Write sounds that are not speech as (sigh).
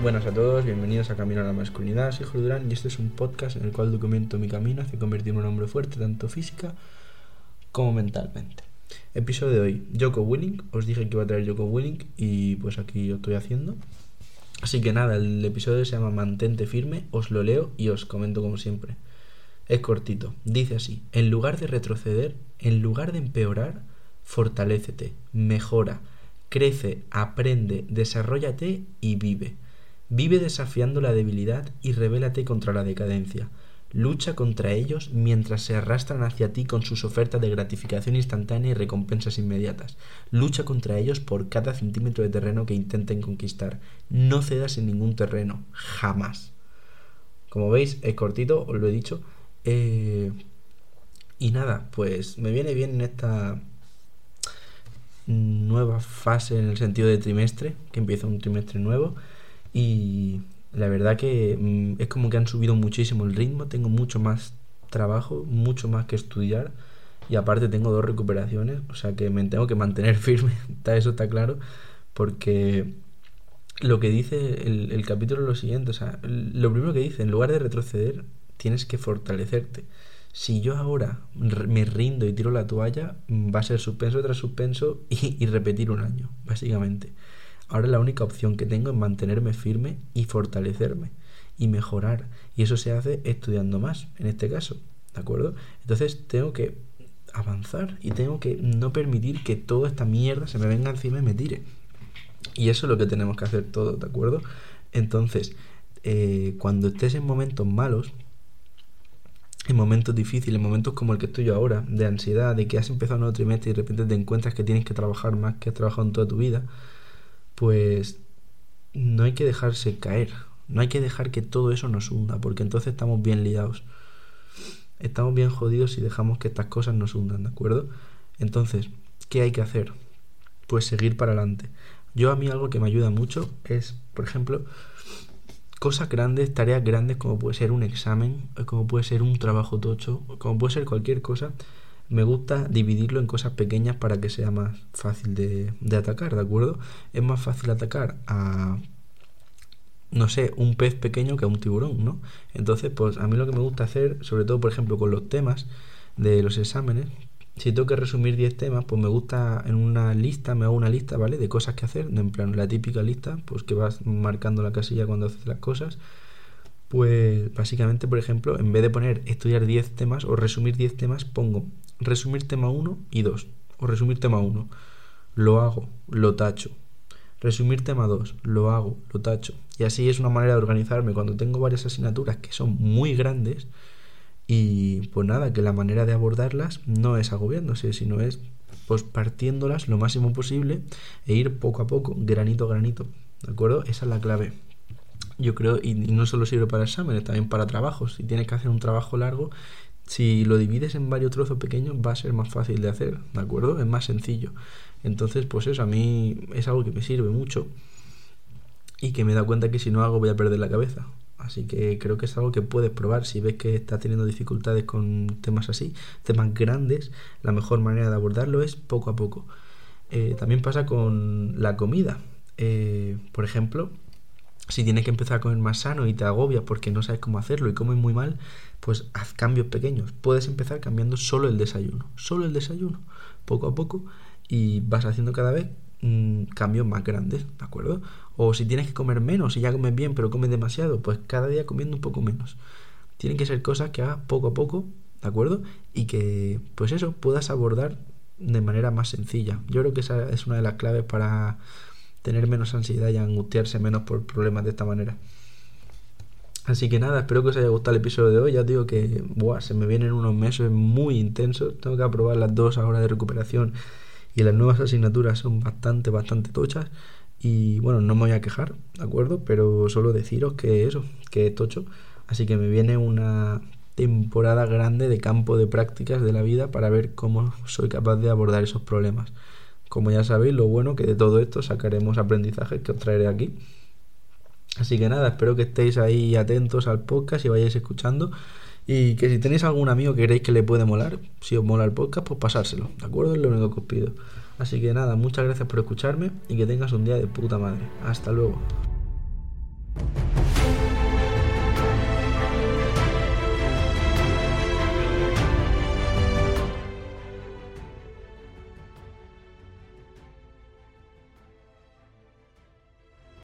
Buenas a todos, bienvenidos a Camino a la Masculinidad, soy Jorge y este es un podcast en el cual documento mi camino hacia convertirme en un hombre fuerte tanto física como mentalmente. Episodio de hoy, Joko Willing, os dije que iba a traer Joko Willing y pues aquí lo estoy haciendo. Así que nada, el episodio se llama Mantente firme, os lo leo y os comento como siempre. Es cortito, dice así, en lugar de retroceder, en lugar de empeorar, fortalécete, mejora, crece, aprende, desarrollate y vive. Vive desafiando la debilidad y revélate contra la decadencia. Lucha contra ellos mientras se arrastran hacia ti con sus ofertas de gratificación instantánea y recompensas inmediatas. Lucha contra ellos por cada centímetro de terreno que intenten conquistar. No cedas en ningún terreno, jamás. Como veis, es cortito, os lo he dicho. Eh, y nada, pues me viene bien en esta nueva fase en el sentido de trimestre, que empieza un trimestre nuevo. Y la verdad que mm, es como que han subido muchísimo el ritmo, tengo mucho más trabajo, mucho más que estudiar y aparte tengo dos recuperaciones, o sea que me tengo que mantener (laughs) firme, eso está claro, porque lo que dice el, el capítulo es lo siguiente, o sea, lo primero que dice, en lugar de retroceder, tienes que fortalecerte. Si yo ahora me rindo y tiro la toalla, mm, va a ser suspenso tras suspenso y, y repetir un año, básicamente. Ahora la única opción que tengo es mantenerme firme y fortalecerme y mejorar. Y eso se hace estudiando más, en este caso. ¿De acuerdo? Entonces tengo que avanzar y tengo que no permitir que toda esta mierda se me venga encima y me tire. Y eso es lo que tenemos que hacer todos, ¿de acuerdo? Entonces, eh, cuando estés en momentos malos, en momentos difíciles, en momentos como el que estoy yo ahora, de ansiedad, de que has empezado un nuevo trimestre y de repente te encuentras que tienes que trabajar más que has trabajado en toda tu vida, pues no hay que dejarse caer, no hay que dejar que todo eso nos hunda, porque entonces estamos bien liados. Estamos bien jodidos si dejamos que estas cosas nos hundan, ¿de acuerdo? Entonces, ¿qué hay que hacer? Pues seguir para adelante. Yo a mí algo que me ayuda mucho es, por ejemplo, cosas grandes, tareas grandes como puede ser un examen, como puede ser un trabajo tocho, como puede ser cualquier cosa, me gusta dividirlo en cosas pequeñas para que sea más fácil de, atacar, ¿de acuerdo? Es más fácil atacar a, no sé, un pez pequeño que a un tiburón, ¿no? Entonces, pues a mí lo que me gusta hacer, sobre todo, por ejemplo, con los temas de los exámenes, si tengo que resumir 10 temas, pues me gusta en una lista, me hago una lista, ¿vale? De cosas que hacer, en plan la típica lista, pues que vas marcando la casilla cuando haces las cosas. Pues básicamente, por ejemplo, en vez de poner estudiar 10 temas o resumir 10 temas, pongo resumir tema 1 y 2. O resumir tema 1. Lo hago, lo tacho. Resumir tema 2. Lo hago, lo tacho. Y así es una manera de organizarme cuando tengo varias asignaturas que son muy grandes. Y pues nada, que la manera de abordarlas no es agobiándose, sino es pues partiéndolas lo máximo posible e ir poco a poco, granito a granito. ¿De acuerdo? Esa es la clave. Yo creo, y no solo sirve para exámenes, también para trabajos. Si tienes que hacer un trabajo largo, si lo divides en varios trozos pequeños va a ser más fácil de hacer, ¿de acuerdo? Es más sencillo. Entonces, pues eso, a mí es algo que me sirve mucho y que me da cuenta que si no hago voy a perder la cabeza. Así que creo que es algo que puedes probar si ves que estás teniendo dificultades con temas así, temas grandes, la mejor manera de abordarlo es poco a poco. Eh, también pasa con la comida. Eh, por ejemplo, si tienes que empezar a comer más sano y te agobia porque no sabes cómo hacerlo y comes muy mal, pues haz cambios pequeños. Puedes empezar cambiando solo el desayuno, solo el desayuno, poco a poco, y vas haciendo cada vez mm, cambios más grandes, ¿de acuerdo? O si tienes que comer menos y ya comes bien pero comes demasiado, pues cada día comiendo un poco menos. Tienen que ser cosas que hagas poco a poco, ¿de acuerdo? Y que, pues eso, puedas abordar de manera más sencilla. Yo creo que esa es una de las claves para tener menos ansiedad y angustiarse menos por problemas de esta manera. Así que nada, espero que os haya gustado el episodio de hoy. Ya os digo que buah, se me vienen unos meses muy intensos. Tengo que aprobar las dos horas de recuperación y las nuevas asignaturas son bastante, bastante tochas. Y bueno, no me voy a quejar, ¿de acuerdo? Pero solo deciros que eso, que es tocho. Así que me viene una temporada grande de campo de prácticas de la vida para ver cómo soy capaz de abordar esos problemas. Como ya sabéis, lo bueno que de todo esto sacaremos aprendizajes que os traeré aquí. Así que nada, espero que estéis ahí atentos al podcast y vayáis escuchando. Y que si tenéis algún amigo que queréis que le puede molar, si os mola el podcast, pues pasárselo, ¿de acuerdo? Es lo único que os pido. Así que nada, muchas gracias por escucharme y que tengas un día de puta madre. Hasta luego.